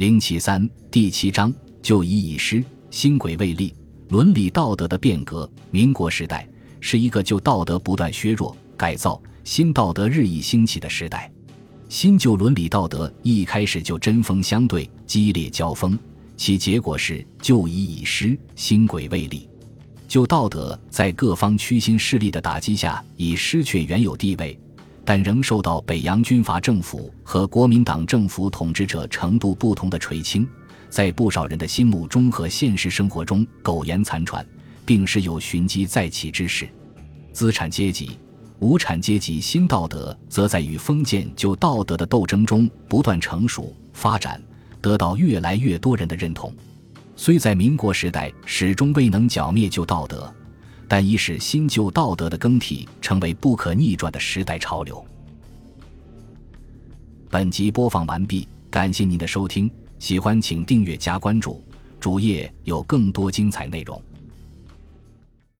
零七三第七章：旧仪已失，新轨未立。伦理道德的变革。民国时代是一个旧道德不断削弱、改造，新道德日益兴起的时代。新旧伦理道德一开始就针锋相对、激烈交锋，其结果是旧仪已失，新轨未立。旧道德在各方屈心势力的打击下，已失去原有地位，但仍受到北洋军阀政府和国民党政府统治者程度不同的垂青。在不少人的心目中和现实生活中苟延残喘，并时有寻机再起之势。资产阶级、无产阶级新道德则在与封建旧道德的斗争中不断成熟发展，得到越来越多人的认同。虽在民国时代始终未能剿灭旧道德，但已使新旧道德的更替成为不可逆转的时代潮流。本集播放完毕，感谢您的收听。喜欢请订阅加关注，主页有更多精彩内容。